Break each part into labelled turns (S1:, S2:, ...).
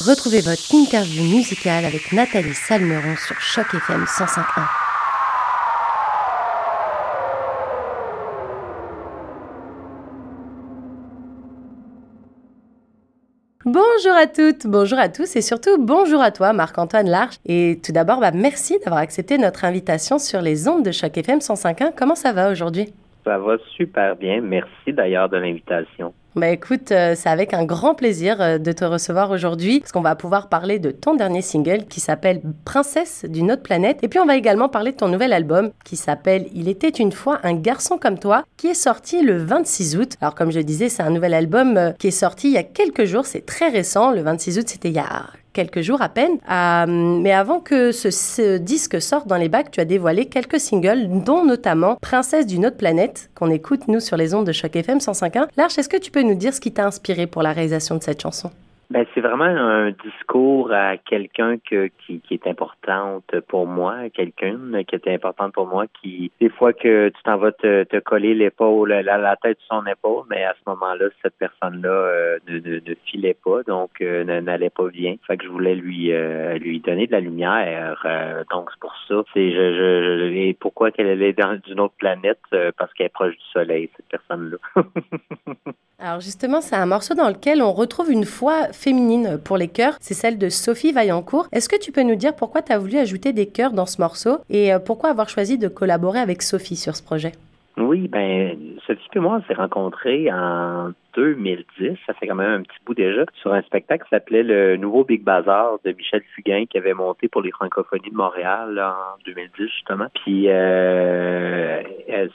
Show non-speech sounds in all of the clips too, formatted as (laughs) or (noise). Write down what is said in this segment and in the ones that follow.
S1: Retrouvez votre interview musicale avec Nathalie Salmeron sur Choc FM 105.1. Bonjour à toutes, bonjour à tous et surtout bonjour à toi Marc-Antoine Larche. Et tout d'abord, bah, merci d'avoir accepté notre invitation sur les ondes de Choc FM 105.1. Comment ça va aujourd'hui?
S2: Ça va super bien. Merci d'ailleurs de l'invitation.
S1: Bah écoute, euh, c'est avec un grand plaisir euh, de te recevoir aujourd'hui parce qu'on va pouvoir parler de ton dernier single qui s'appelle Princesse d'une autre planète. Et puis on va également parler de ton nouvel album qui s'appelle Il était une fois un garçon comme toi qui est sorti le 26 août. Alors comme je disais, c'est un nouvel album euh, qui est sorti il y a quelques jours, c'est très récent, le 26 août c'était il y a quelques jours à peine. Euh, mais avant que ce, disque sorte dans les bacs, tu as dévoilé quelques singles, dont notamment Princesse d'une autre planète, qu'on écoute nous sur les ondes de Choc FM 105.1. Larche, est-ce que tu peux nous dire ce qui t'a inspiré pour la réalisation de cette chanson?
S2: Ben, c'est vraiment un discours à quelqu'un que, qui, qui est importante pour moi, quelqu'un qui est importante pour moi, qui, des fois que tu t'en vas te, te coller l'épaule, la, la tête sur son épaule, mais à ce moment-là, cette personne-là euh, ne, ne, ne, filait pas, donc euh, n'allait pas bien. Fait que je voulais lui euh, lui donner de la lumière. donc c'est pour ça. C'est je, je, et pourquoi qu'elle est dans une autre planète parce qu'elle est proche du soleil, cette personne-là. (laughs)
S1: Alors justement, c'est un morceau dans lequel on retrouve une foi féminine pour les chœurs. C'est celle de Sophie Vaillancourt. Est-ce que tu peux nous dire pourquoi tu as voulu ajouter des chœurs dans ce morceau et euh, pourquoi avoir choisi de collaborer avec Sophie sur ce projet?
S2: Oui, ben Sophie et moi, on s'est rencontrés en 2010, ça fait quand même un petit bout déjà, sur un spectacle qui s'appelait le Nouveau Big Bazar de Michel Fugain qui avait monté pour les francophonies de Montréal en 2010 justement. Puis euh,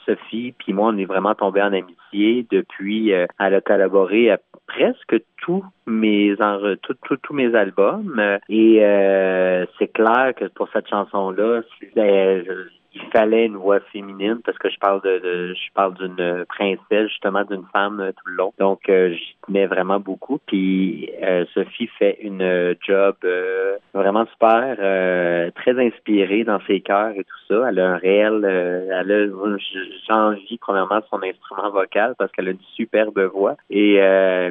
S2: Sophie puis moi, on est vraiment tombés en amitié depuis. Euh, elle a collaboré à presque tous mes tous mes albums et euh, c'est clair que pour cette chanson là, il fallait une voix féminine parce que je parle de, je parle d'une princesse justement d'une femme euh, tout le long. Donc euh, j'y tenais vraiment beaucoup. Puis euh, Sophie fait une job vraiment super très inspirée dans ses chœurs et tout ça. Elle a un réel elle a j'envie premièrement son instrument vocal parce qu'elle a une superbe voix. Et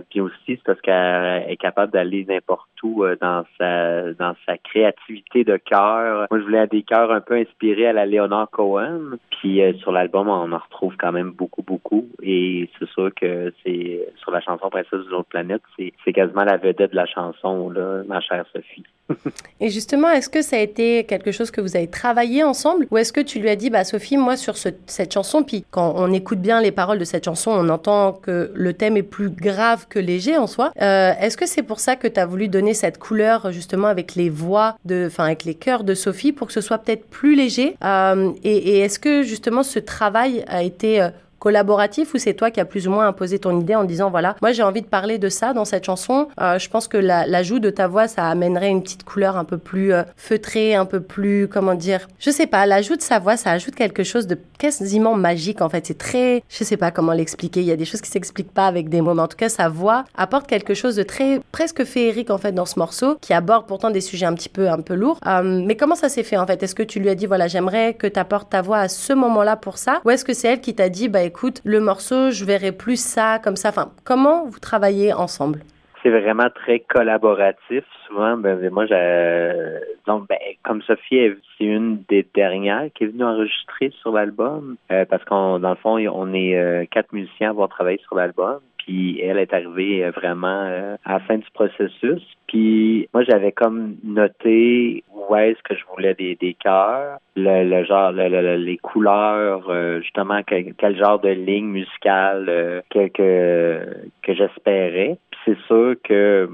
S2: puis aussi c'est parce qu'elle est capable d'aller n'importe où dans sa dans sa créativité de cœur. Moi je voulais des chœurs un peu inspirés à la Léonard Cohen. Puis euh, sur l'album, on en retrouve quand même beaucoup, beaucoup. Et c'est sûr que c'est sur la chanson Princesse de l'autre planète, c'est quasiment la vedette de la chanson, là, ma chère Sophie. (laughs)
S1: Et justement, est-ce que ça a été quelque chose que vous avez travaillé ensemble? Ou est-ce que tu lui as dit, bah Sophie, moi sur cette chanson, puis quand on écoute bien les paroles de cette chanson, on entend que le thème est plus grave que léger en soi. Euh, est-ce que c'est pour ça que tu as voulu donner cette couleur justement avec les voix, enfin avec les chœurs de Sophie pour que ce soit peut-être plus léger? Euh, Et, et est-ce que justement ce travail a été euh, collaboratif ou c'est toi qui as plus ou moins imposé ton idée en disant voilà, moi j'ai envie de parler de ça dans cette chanson. Euh, je pense que l'ajout de ta voix, ça amènerait une petite couleur un peu plus euh, feutrée, un peu plus, comment dire, je sais pas, l'ajout de sa voix, ça ajoute quelque chose de quasiment magique en fait. C'est très, je sais pas comment l'expliquer. Il y a des choses qui s'expliquent pas avec des mots, mais en tout cas sa voix apporte quelque chose de très presque féerique en fait dans ce morceau qui aborde pourtant des sujets un petit peu un peu lourds. Euh, mais comment ça s'est fait en fait? Est-ce que tu lui as dit voilà, j'aimerais que tu apportes ta voix à ce moment-là pour ça, ou est-ce que c'est elle qui t'a dit bah écoute, le morceau, je verrai plus ça, comme ça. Enfin, comment vous travaillez ensemble?
S2: C'est vraiment très collaboratif. Souvent, ben, ben moi, j'ai, donc, ben, comme Sophie, c'est une des dernières qui est venue enregistrer sur l'album, euh, parce qu'on, dans le fond, on est euh, quatre musiciens à avoir travaillé sur l'album. Puis elle est arrivée euh, vraiment euh, à la fin du processus. Puis moi, j'avais comme noté où est-ce que je voulais des, des cœurs, le, le genre, le, les couleurs, euh, justement, quel, quel, genre de ligne musicale que, que, que j'espérais. Puis c'est sûr que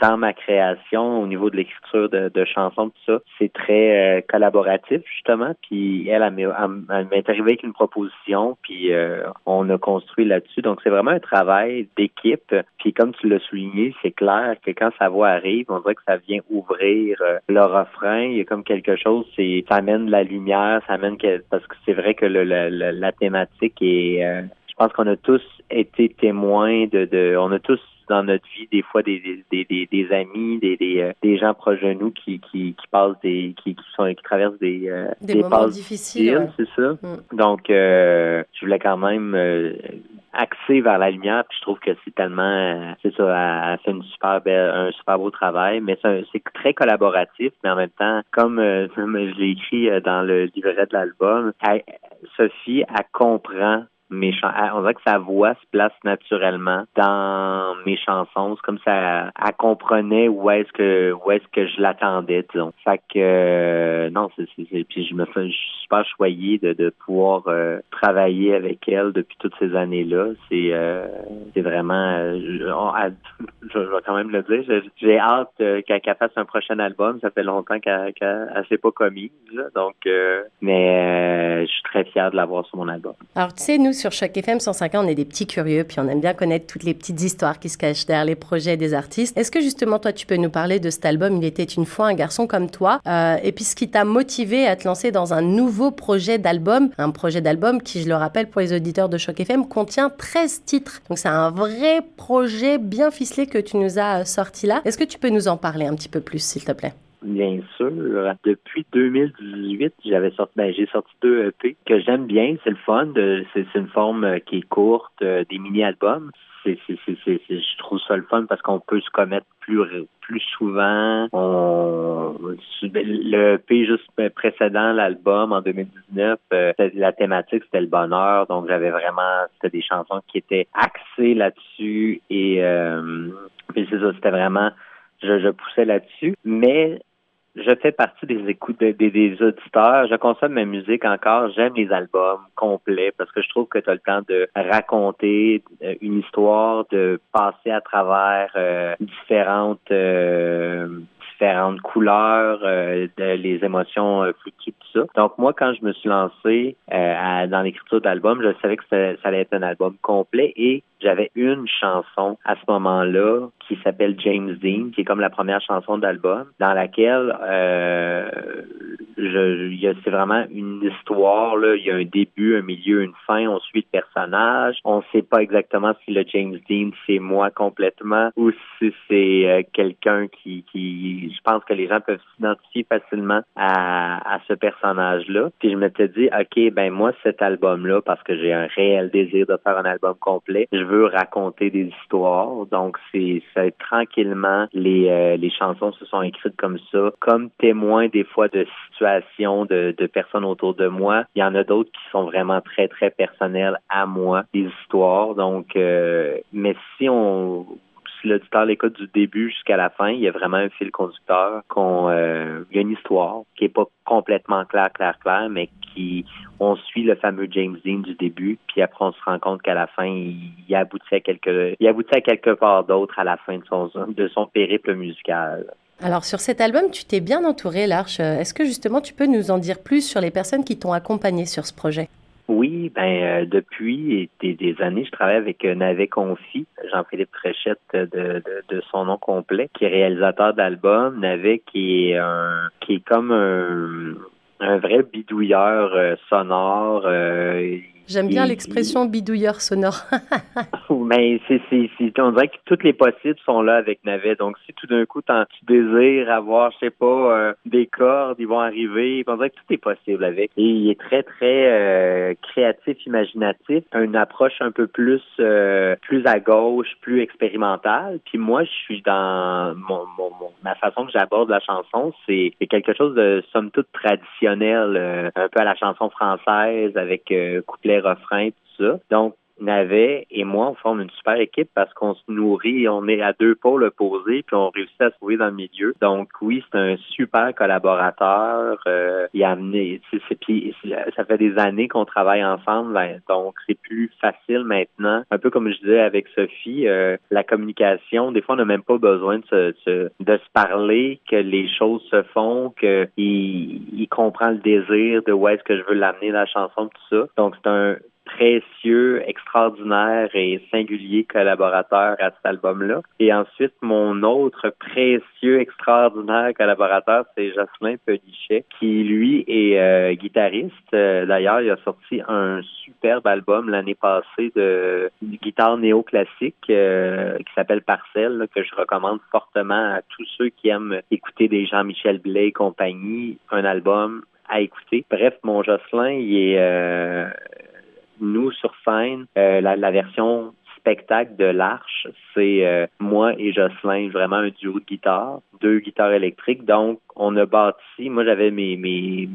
S2: dans ma création, au niveau de l'écriture de, de, chansons, tout ça, c'est très euh, collaboratif, justement. Puis elle, elle, m'est arrivée avec une proposition, puis euh, on a construit là-dessus. Donc, c'est vraiment un travail d'équipe. Puis comme tu l'as souligné, c'est clair que quand sa voix arrive, on dirait que ça vient ouvrir euh, le refrain. Il y a comme quelque chose, c'est ça amène la lumière, ça amène que, parce que c'est vrai que le, la thématique est je pense qu'on a tous été témoins de, de on a tous dans notre vie des fois des, des, des, des amis, des, des, euh, des, gens proches de nous qui, qui, qui passent des qui, qui sont qui traversent des
S1: euh, des, moments difficiles,
S2: c'est ça. Mm. Donc euh, je voulais quand même axée vers la lumière. Puis je trouve que c'est tellement, c'est ça, elle fait une super belle, un super beau travail. Mais c'est très collaboratif, mais en même temps, comme, (laughs) je l'ai écrit dans le livret de l'album, Sophie, elle comprend mes on dirait que sa voix se place naturellement dans mes chansons. C'est comme ça, elle, comprenait où est-ce que où est-ce que je l'attendais, disons. Fait que euh, non, c'est, puis je me fais, suis super choyé de, de pouvoir euh, travailler avec elle depuis toutes ces années-là. C'est euh, c'est vraiment, je, je, vais quand même le dire. J'ai hâte qu'elle, fasse un prochain album. Ça fait longtemps qu'elle qu'elle, s'est pas commise, donc mais je suis très fier de l'avoir sur mon album.
S1: Sur Choc FM 105 on est des petits curieux, puis on aime bien connaître toutes les petites histoires qui se cachent derrière les projets des artistes. Est-ce que justement, toi, tu peux nous parler de cet album? Il était une fois un garçon comme toi, euh, et puis ce qui t'a motivé à te lancer dans un nouveau projet d'album, un projet d'album qui, je le rappelle pour les auditeurs de Choc FM, contient 13 titres. Donc c'est un vrai projet bien ficelé que tu nous as sorti là. Est-ce que tu peux nous en parler un petit peu plus, s'il te plaît?
S2: Bien sûr. Depuis 2018, j'avais sorti, ben, j'ai sorti deux EP que j'aime bien. C'est le fun. C'est une forme euh, qui est courte, euh, des mini-albums. C'est, je trouve ça le fun parce qu'on peut se commettre plus plus souvent. On, le EP juste précédent, l'album en 2019, euh, la thématique c'était le bonheur, donc j'avais vraiment c'était des chansons qui étaient axées là-dessus et, euh, c'est ça, c'était vraiment je, je poussais là-dessus, mais je fais partie des écoutes des, auditeurs. Je consomme ma musique encore. J'aime les albums complets parce que je trouve que tu as le temps de raconter euh, une histoire, de passer à travers euh, différentes euh, différentes couleurs, les émotions fluctuent, tout ça. Donc moi, quand je me suis lancé dans l'écriture d'album, je savais que ça allait être un album complet et j'avais une chanson à ce moment-là qui s'appelle James Dean, qui est comme la première chanson d'album, dans laquelle euh, c'est vraiment une histoire. Là. Il y a un début, un milieu, une fin. On suit le personnage. On ne sait pas exactement si le James Dean c'est moi complètement ou si c'est euh, quelqu'un qui, qui, je pense que les gens peuvent s'identifier facilement à, à ce personnage-là. Puis je m'étais dit, ok, ben moi cet album-là, parce que j'ai un réel désir de faire un album complet, je veux raconter des histoires. Donc, c'est tranquillement les, euh, les chansons se sont écrites comme ça, comme témoins des fois de situations de, de personnes autour de moi. Il y en a d'autres qui sont vraiment très, très personnelles à moi, des histoires. Donc, euh, mais si on si l'auditeur l'écoute du début jusqu'à la fin, il y a vraiment un fil conducteur qu'on euh, il y a une histoire qui est pas complètement claire, claire, claire, mais qui on suit le fameux James Dean du début, puis après on se rend compte qu'à la fin, il, aboutit à quelque il aboutit quelque part d'autre à la fin de son de son périple musical.
S1: Alors sur cet album, tu t'es bien entouré, Larche. Est-ce que justement tu peux nous en dire plus sur les personnes qui t'ont accompagné sur ce projet?
S2: Oui, ben euh, depuis des, années, je travaille avec euh, Navet Confi, Jean-Philippe Fréchette de, de, son nom complet, qui est réalisateur d'albums. Navet qui est un qui est comme un, un vrai bidouilleur euh, sonore.
S1: J'aime bien l'expression bidouilleur sonore. (laughs)
S2: Mais c'est, on dirait que toutes les possibles sont là avec Navet. Donc, si tout d'un coup, tu désires avoir, je sais pas, euh, des cordes, ils vont arriver. On dirait que tout est possible avec. Et il est très, très euh, créatif, imaginatif. Une approche un peu plus, euh, plus à gauche, plus expérimentale. Puis moi, je suis dans mon, mon, ma façon que j'aborde la chanson, c'est, quelque chose de somme toute traditionnel, un peu à la chanson française avec couplet refrain, tout ça. Donc, Navet et moi, on forme une super équipe parce qu'on se nourrit, on est à deux pôles opposés, puis on réussit à se trouver dans le milieu. Donc oui, c'est un super collaborateur. Euh, il a amené, ça fait des années qu'on travaille ensemble, ben, donc c'est plus facile maintenant. Un peu comme je disais avec Sophie, euh, la communication, des fois on n'a même pas besoin de se, de se parler, que les choses se font, que il, comprend le désir de où est-ce que je veux l'amener la chanson, tout ça. Donc c'est un précieux, extraordinaire et singulier collaborateur à cet album-là. Et ensuite, mon autre précieux, extraordinaire collaborateur, c'est Jocelyn Pelichet, qui lui est euh, guitariste. Euh, d'ailleurs, il a sorti un superbe album l'année passée de, guitare néoclassique euh, qui s'appelle Parcelle, que je recommande fortement à tous ceux qui aiment écouter des Jean-Michel Blais et compagnie. Un album à écouter. Bref, mon Jocelyn, il est nous, sur scène, euh, la, version spectacle de l'Arche, c'est euh, moi et Jocelyn, vraiment un duo de guitare, deux guitares électriques. Donc, on a bâti, moi j'avais mes,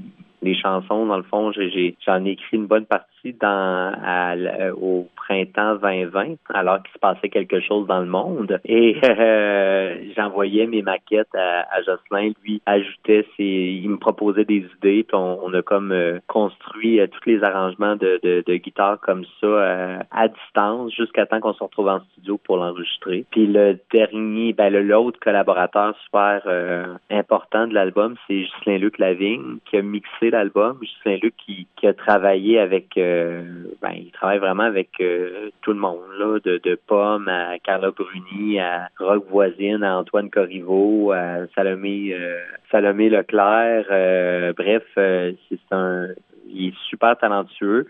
S2: les chansons, dans le fond, j'ai, j'en ai écrit une bonne partie dans, au printemps 2020, alors qu'il se passait quelque chose dans le monde. Et euh, j'envoyais mes maquettes à, à, Jocelyn. Lui ajoutait ses, il me proposait des idées. Puis on, a comme euh, construit euh, tous les arrangements de, de, de guitare comme ça à distance jusqu'à temps qu'on se retrouve en studio pour l'enregistrer. Puis le dernier, ben l'autre collaborateur super important de l'album, c'est Justin Luc Lavigne qui a mixé l'album. Justin Luc qui, a travaillé avec euh, ben, il travaille vraiment avec euh, tout le monde, là, de, de Pomme à Carla Bruni, à Rock Voisine, à Antoine Corriveau, à Salomé, euh, Salomé Leclerc. bref, c'est un, il est super talentueux.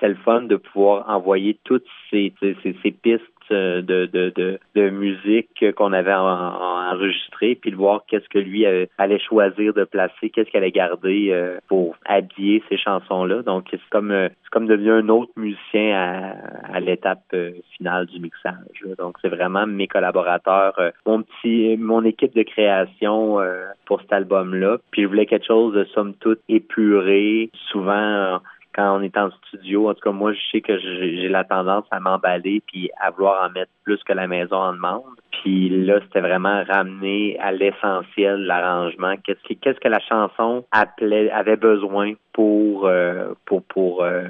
S2: c'est le fun de pouvoir envoyer toutes ces, ces pistes de, de, de, de musique qu'on avait enregistré, puis de voir qu'est-ce que lui allait choisir de placer, qu'est-ce qu'elle allait garder euh, pour habiller ces chansons-là. Donc, c'est comme euh, comme devenu un autre musicien à, à l'étape euh, finale du mixage. Donc, c'est vraiment mes collaborateurs, mon petit, mon équipe de création pour cet album-là. Puis, je voulais quelque chose de somme toute épuré, souvent quand on est en studio, en tout cas, moi, je sais que j'ai la tendance à m'emballer puis à vouloir en mettre plus que la maison en demande. Puis là, c'était vraiment ramener à l'essentiel l'arrangement. Qu'est-ce que, la chanson appelait, avait besoin pour, euh, pour, pour, euh,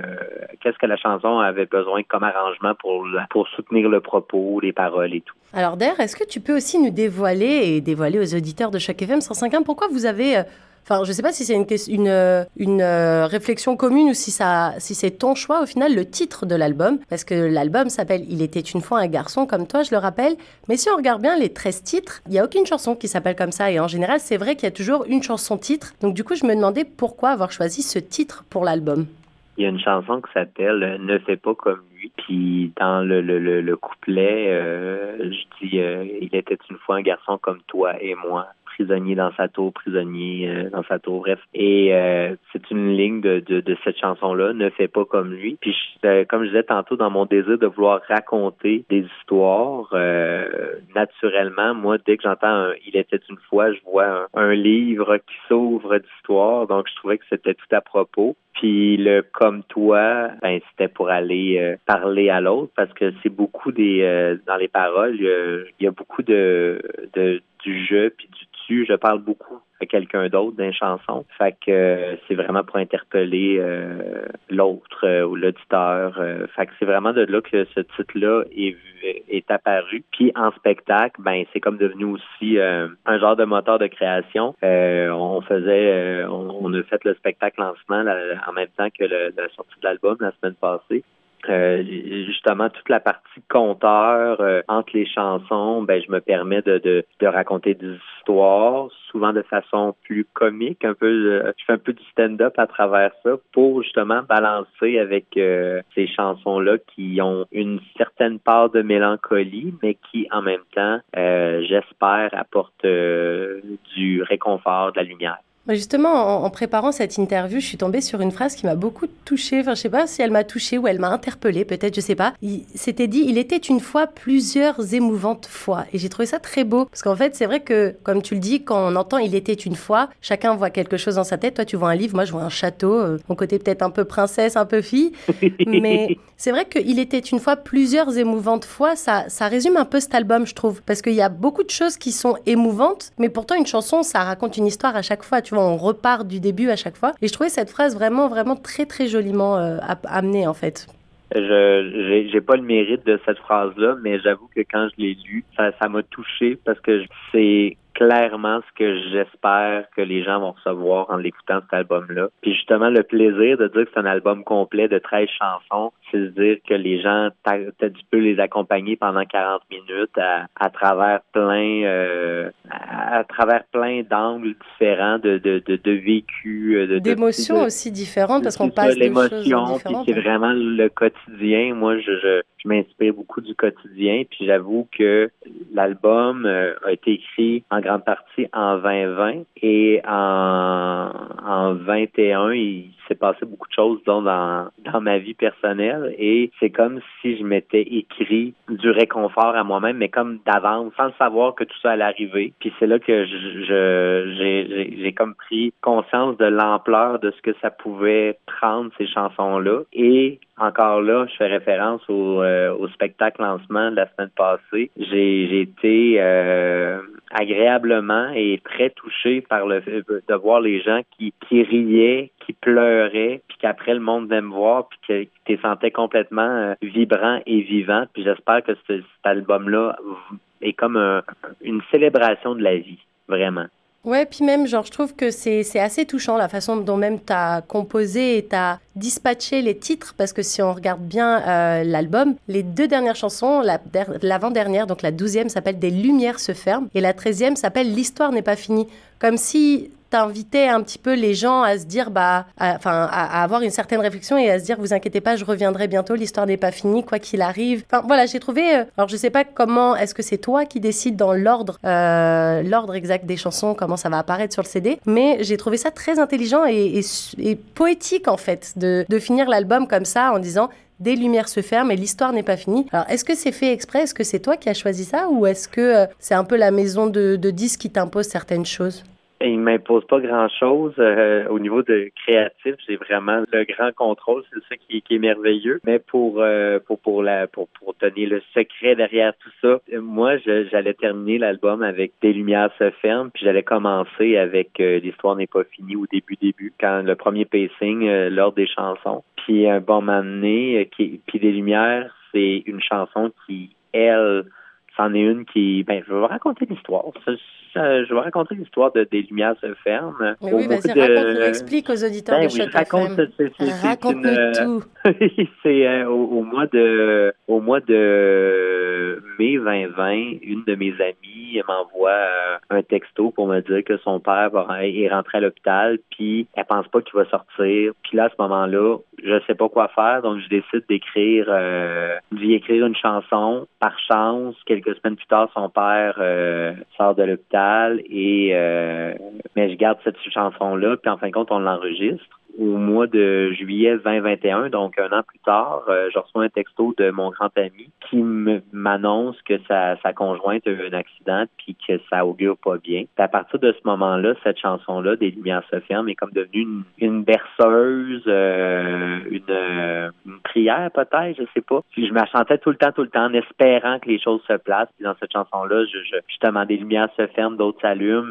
S2: qu'est-ce que la chanson avait besoin comme arrangement pour, pour soutenir le propos, les paroles et tout.
S1: Alors, d'ailleurs, est-ce que tu peux aussi nous dévoiler et dévoiler aux auditeurs de chaque FM 105.1 pourquoi vous avez euh, Enfin, je ne sais pas si c'est une, euh, euh, réflexion commune ou si, c'est ton choix au final, le titre de l'album. Parce que l'album s'appelle Il était une fois un garçon comme toi, je le rappelle. Mais si on regarde bien les 13 titres, il n'y a aucune chanson qui s'appelle comme ça. Et en général, c'est vrai qu'il y a toujours une chanson titre. Donc du coup, je me demandais pourquoi avoir choisi ce titre pour l'album.
S2: Il y a une chanson qui s'appelle Ne fais pas comme lui. Puis dans le, le, le, couplet, euh, je dis Il était une fois un garçon comme toi et moi prisonnier dans sa tour, prisonnier euh, dans sa tour, bref. Et euh, c'est une ligne de, de, de cette chanson-là, ne fais pas comme lui. Puis euh, comme je disais tantôt, dans mon désir de vouloir raconter des histoires, naturellement, moi, dès que j'entends Il était une fois, je vois un, un livre qui s'ouvre d'histoire, donc je trouvais que c'était tout à propos. Puis le comme toi, ben c'était pour aller parler à l'autre parce que c'est beaucoup des dans les paroles, il y a, beaucoup de, de du jeu puis du je parle beaucoup à quelqu'un d'autre d'une chanson. Fait que euh, c'est vraiment pour interpeller euh, l'autre euh, ou l'auditeur. fait que c'est vraiment de là que ce titre-là est, est apparu. Puis en spectacle, ben c'est comme devenu aussi un genre de moteur de création. on faisait, on, a fait le spectacle lancement en même temps que la sortie de l'album la semaine passée. Euh, justement toute la partie compteur euh, entre les chansons, ben je me permets de, de, raconter des histoires, souvent de façon plus comique, un peu euh, je fais un peu du stand-up à travers ça pour justement balancer avec ces chansons-là qui ont une certaine part de mélancolie, mais qui en même temps, j'espère, apportent du réconfort, de la lumière.
S1: Justement, en, préparant cette interview, je suis tombée sur une phrase qui m'a beaucoup touchée. Enfin, je sais pas si elle m'a touchée ou elle m'a interpellée, peut-être, je sais pas. Il s'était dit, il était une fois plusieurs émouvantes fois. Et j'ai trouvé ça très beau. Parce qu'en fait, c'est vrai que, comme tu le dis, quand on entend il était une fois, chacun voit quelque chose dans sa tête. Toi, tu vois un livre, moi, je vois un château. Euh, mon côté peut-être un peu princesse, un peu fille. (laughs) Mais c'est vrai qu'il était une fois plusieurs émouvantes fois. Ça, ça résume un peu cet album, je trouve. Parce qu'il y a beaucoup de choses qui sont émouvantes, mais pourtant, une chanson, ça raconte une histoire à chaque fois. Tu on repart du début à chaque fois. Et je trouvais cette phrase vraiment, vraiment très, très joliment euh, amenée, en fait.
S2: Je j'ai pas le mérite de cette phrase-là, mais j'avoue que quand je l'ai lu, ça m'a touché parce que c'est clairement ce que j'espère que les gens vont recevoir en l'écoutant cet album-là. Puis justement, le plaisir de dire que c'est un album complet de 13 chansons, c'est de dire que les gens, tu peux les accompagner pendant 40 minutes à, à travers plein euh, à, travers plein d'angles différents de, de, de, de vécus.
S1: Euh, D'émotions aussi différentes parce qu'on passe différentes. Puis
S2: c'est vraiment le quotidien. Moi, je, je je m'inspire beaucoup du quotidien. Puis j'avoue que l'album euh, a été écrit en grande partie en 2020 et en, en 21, il s'est passé beaucoup de choses dans, dans ma vie personnelle et c'est comme si je m'étais écrit du réconfort à moi-même, mais comme d'avance, sans savoir que tout ça allait arriver. Puis c'est là que j'ai comme pris conscience de l'ampleur de ce que ça pouvait prendre ces chansons-là et encore là, je fais référence au, euh, au spectacle lancement de la semaine passée. J'ai, été euh, agréablement et très touché par le de voir les gens qui, qui riaient, qui pleuraient, puis qu'après le monde venait me voir, puis que tu sentais complètement euh, vibrant et vivant. Puis j'espère que cet album-là est comme une célébration de la vie, vraiment.
S1: Ouais, puis même, genre, je trouve que c'est assez touchant la façon dont même tu as composé et tu as dispatché les titres, parce que si on regarde bien euh, l'album, les deux dernières chansons, l'avant-dernière, donc la douzième s'appelle Des Lumières se ferment, et la treizième s'appelle L'histoire n'est pas finie. Comme si t'invitais un petit peu les gens à se dire, bah, enfin, à, avoir une certaine réflexion et à se dire, vous inquiétez pas, je reviendrai bientôt, l'histoire n'est pas finie, quoi qu'il arrive. Enfin, voilà, j'ai trouvé. Euh, alors, je sais pas comment, est-ce que c'est toi qui décides dans l'ordre, euh, l'ordre exact des chansons, comment ça va apparaître sur le CD, mais j'ai trouvé ça très intelligent et, poétique en fait de, finir l'album comme ça en disant des lumières se ferment et l'histoire n'est pas finie. Alors, est-ce que c'est fait exprès? Est-ce que c'est toi qui as choisi ça? Ou est-ce que euh, c'est un peu la maison de disques qui t'impose certaines choses?
S2: Il m'impose pas grand-chose euh, au niveau de créatif. J'ai vraiment le grand contrôle, c'est ça qui, qui, est merveilleux. Mais pour euh, pour pour la pour pour le secret derrière tout ça, moi j'allais terminer l'album avec Des lumières se ferment, puis j'allais commencer avec euh, l'histoire n'est pas finie au début début quand le premier pacing l'ordre des chansons. Puis un bon moment donné, qui puis des lumières, c'est une chanson qui elle c'en est une qui ben je vais vous raconter l'histoire je vais raconter l'histoire de Des Lumières se ferment.
S1: Mais oui, vas-y, raconte, explique aux auditeurs ben de oui, raconte, Raconte-nous tout. (laughs)
S2: c'est euh, au, mois de au mois de mai 2020, une de mes amies m'envoie euh, un texto pour me dire que son père est rentré à l'hôpital, puis elle pense pas qu'il va sortir. Puis là, à ce moment-là, je sais pas quoi faire, donc je décide d'écrire euh, d'y écrire une chanson. Par chance, quelques semaines plus tard, son père euh, sort de l'hôpital et euh, mais je garde cette chanson là, puis en fin de compte, on l'enregistre au mois de juillet 2021, donc un an plus tard, euh, je reçois un texto de mon grand ami qui m'annonce que sa, sa conjointe a eu un accident puis que ça augure pas bien. à partir de ce moment-là, cette chanson-là, Des Lumières se ferment, est comme devenue une, une berceuse, euh, une, euh, une, prière peut-être, je sais pas. Puis je me chantais tout le temps, tout le temps, en espérant que les choses se placent. Puis dans cette chanson-là, je, je, justement, Des Lumières se ferment, d'autres s'allument.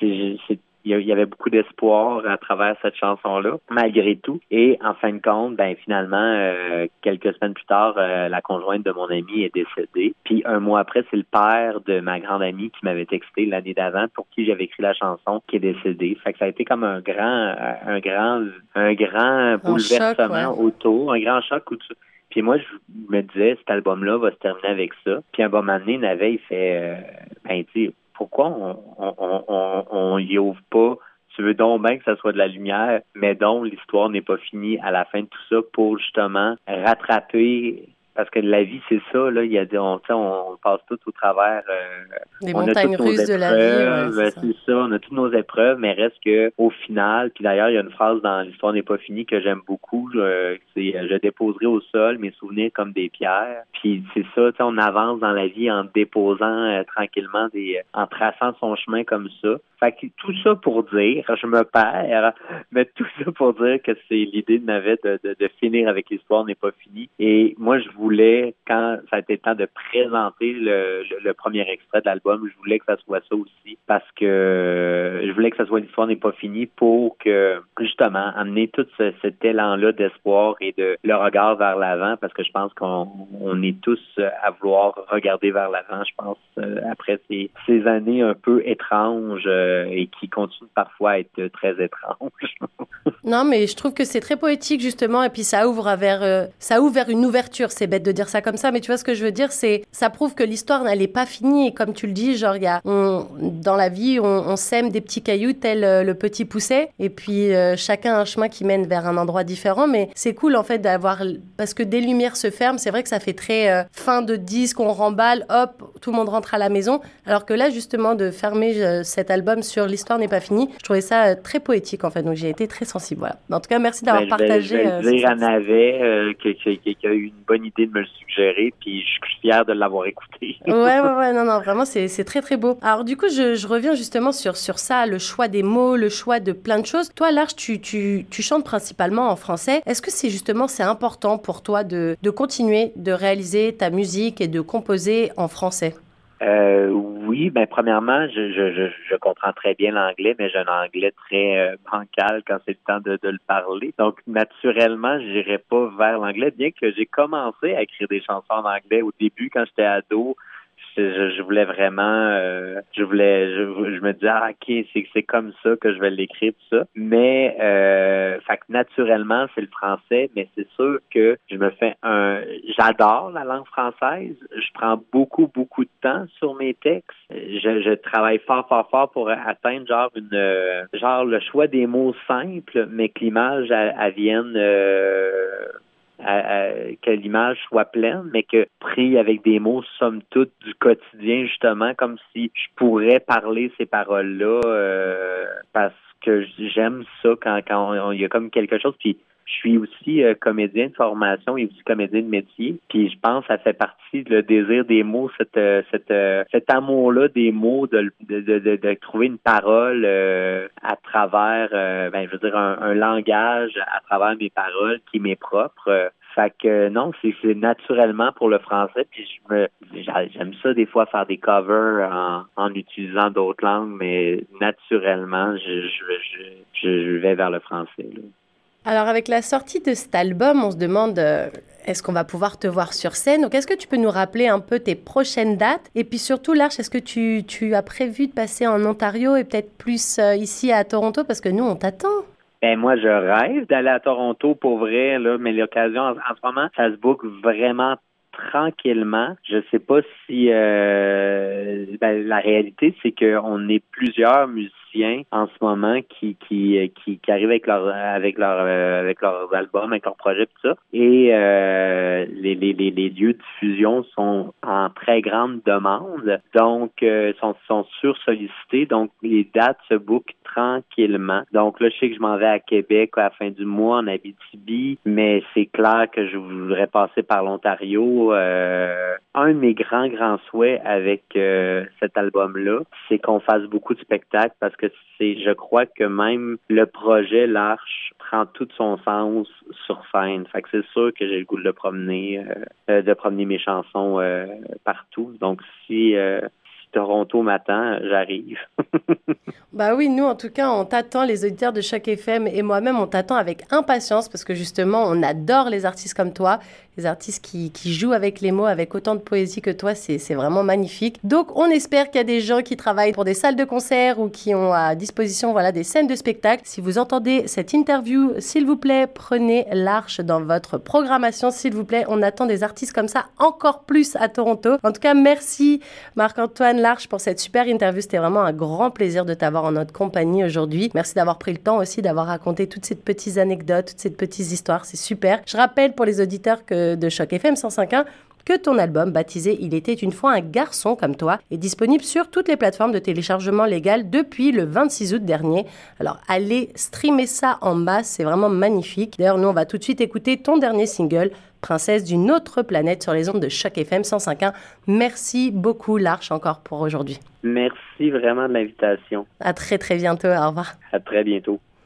S2: c'est il y avait beaucoup d'espoir à travers cette chanson-là, malgré tout. Et en fin de compte, ben finalement, euh, quelques semaines plus tard, euh, la conjointe de mon ami est décédée. Puis un mois après, c'est le père de ma grande amie qui m'avait texté l'année d'avant, pour qui j'avais écrit la chanson, qui est décédé. Fait que ça a été comme un grand, un grand, un grand bouleversement autour, un grand choc. Puis moi, je me disais, cet album-là va se terminer avec ça. Puis un bon moment donné, Navet, il fait, euh, ben, tu pourquoi on, on, on, on y ouvre pas? Tu veux donc bien que ça soit de la lumière, mais donc l'histoire n'est pas finie à la fin de tout ça pour justement rattraper parce que la vie, c'est ça, là. Il y a des, on, on passe tout au travers.
S1: Euh, Des montagnes russes de la vie.
S2: c'est ça. On a toutes nos épreuves, mais reste que au final, puis d'ailleurs, il y a une phrase dans l'histoire n'est pas finie que j'aime beaucoup. c'est je déposerai au sol mes souvenirs comme des pierres. Puis c'est ça, on avance dans la vie en déposant euh, tranquillement des, en traçant son chemin comme ça. Fait que tout ça pour dire, je me perds, (laughs) mais tout ça pour dire que c'est l'idée de Navet de, de, de finir avec l'histoire n'est pas finie. Et moi, je voulais, quand ça a été le temps de présenter le, premier extrait de l'album, je voulais que ça soit ça aussi parce que je voulais que ça soit l'histoire n'est pas finie pour que, justement, amener tout ce, cet élan-là d'espoir et de le regard vers l'avant parce que je pense qu'on on est tous à vouloir regarder vers l'avant, je pense, euh, après ces, années un peu étranges euh, et qui continuent parfois à être très étranges. (laughs)
S1: non, mais je trouve que c'est très poétique, justement, et puis ça ouvre vers, euh, ça ouvre une ouverture. C'est bête de dire ça comme ça, mais tu vois ce que je veux dire, c'est ça prouve que l'histoire n'est pas finie. Et comme tu le dis, genre, y a, on, dans la vie, on, sème des petits cailloux tel euh, le petit pousset, et puis euh, chacun a un chemin qui mène vers un endroit différent. Mais c'est cool en fait d'avoir, parce que des lumières se ferment, c'est vrai que ça fait très euh, fin de disque, on remballe, hop, tout le monde rentre à la maison. Alors que là, justement, de fermer cet album sur l'histoire n'est pas fini, je trouvais ça très poétique en fait. Donc j'ai été très sensible. Voilà. En tout cas, merci d'avoir ben, partagé.
S2: Je vais, dire à Navet qui, a eu une bonne idée de me le suggérer, puis je suis fier de l'avoir écouté.
S1: ouais, ouais, ouais, non, non, vraiment, c'est très, très beau. Alors, du coup, je, je, reviens justement sur, sur ça, le choix des mots, le choix de plein de choses. Toi, Large, tu, tu, tu chantes principalement en français. Est-ce que c'est justement, c'est important pour toi de, de continuer de réaliser ta musique et de composer en français?
S2: Euh, oui, ben premièrement, je, je, je, comprends très bien l'anglais, mais j'ai un anglais très euh, bancal quand c'est le temps de, de, le parler. Donc, naturellement, je n'irai pas vers l'anglais, bien que j'ai commencé à écrire des chansons en anglais au début quand j'étais ado je, voulais vraiment, euh, je voulais, je, me disais, ah, ok, c'est c'est comme ça que je vais l'écrire tout ça. Mais, euh, fait que naturellement, c'est le français, mais c'est sûr que je me fais un, j'adore la langue française. Je prends beaucoup, beaucoup de temps sur mes textes. Je, je travaille fort, fort, fort pour atteindre genre une, euh, genre le choix des mots simples, mais que l'image elle, vienne euh, que l'image soit pleine, mais que pris avec des mots, somme toute, du quotidien, justement, comme si je pourrais parler ces paroles-là euh, parce que j'aime ça quand, quand il y a comme quelque chose. Puis je suis aussi euh, comédien de formation et aussi comédien de métier. Puis je pense que ça fait partie le désir des mots, cette, euh, cette, cet amour-là des mots, de, de, de, de trouver une parole à travers, ben, je veux dire, un, un, langage à travers mes paroles qui m'est propre. Fait que non, c'est naturellement pour le français. Puis je me j'aime ça des fois faire des covers en, en utilisant d'autres langues, mais naturellement, je, je, je, je vais vers le français.
S1: Alors avec la sortie de cet album, on se demande euh, est-ce qu'on va pouvoir te voir sur scène Donc est-ce que tu peux nous rappeler un peu tes prochaines dates? Et puis surtout, Larche, est-ce que tu, as prévu de passer en Ontario et peut-être plus euh, ici à Toronto? Parce que nous, on t'attend.
S2: Ben moi, je rêve d'aller à Toronto pour vrai, là, mais l'occasion en, ce moment, ça se book vraiment tranquillement. Je sais pas si euh, ben, la réalité, c'est qu'on est plusieurs musiciens en ce moment qui qui qui, qui arrivent avec leur avec leur euh, avec leurs albums, avec leurs projets tout ça. Et euh, les, les, les, lieux de diffusion sont en très grande demande, donc euh, sont sont sursollicités. Donc les dates se bookent tranquillement. Donc là, je sais que je m'en vais à Québec à la fin du mois en Abitibi, mais c'est clair que je voudrais passer par l'Ontario. un de mes grands grands souhaits avec cet album-là, c'est qu'on fasse beaucoup de spectacles parce que c'est, je crois que même le projet L'Arche prend tout son sens sur scène. Fait que c'est sûr que j'ai le goût de le promener, euh, euh, de promener mes chansons euh, partout. Donc si Toronto m'attend, j'arrive. (laughs)
S1: bah oui, nous en tout cas, on t'attend, les auditeurs de chaque FM et moi-même, on t'attend avec impatience parce que justement, on adore les artistes comme toi, les artistes qui, qui jouent avec les mots, avec autant de poésie que toi, c'est vraiment magnifique. Donc, on espère qu'il y a des gens qui travaillent pour des salles de concert ou qui ont à disposition voilà, des scènes de spectacle. Si vous entendez cette interview, s'il vous plaît, prenez l'arche dans votre programmation, s'il vous plaît. On attend des artistes comme ça encore plus à Toronto. En tout cas, merci Marc-Antoine Larche pour cette super interview. C'était vraiment un grand plaisir de t'avoir en notre compagnie aujourd'hui. Merci d'avoir pris le temps aussi d'avoir raconté toutes ces petites anecdotes, toutes ces petites histoires. C'est super. Je rappelle pour les auditeurs que de Choc FM 105.1 que ton album baptisé Il était une fois un garçon comme toi est disponible sur toutes les plateformes de téléchargement légal depuis le 26 août dernier. Alors allez streamer ça en masse, c'est vraiment magnifique. D'ailleurs, nous on va tout de suite écouter ton dernier single Princesse d'une autre planète sur les ondes de Choc FM 105.1. Merci beaucoup Larche encore pour aujourd'hui.
S2: Merci vraiment de l'invitation.
S1: À très très bientôt, au revoir.
S2: À très bientôt.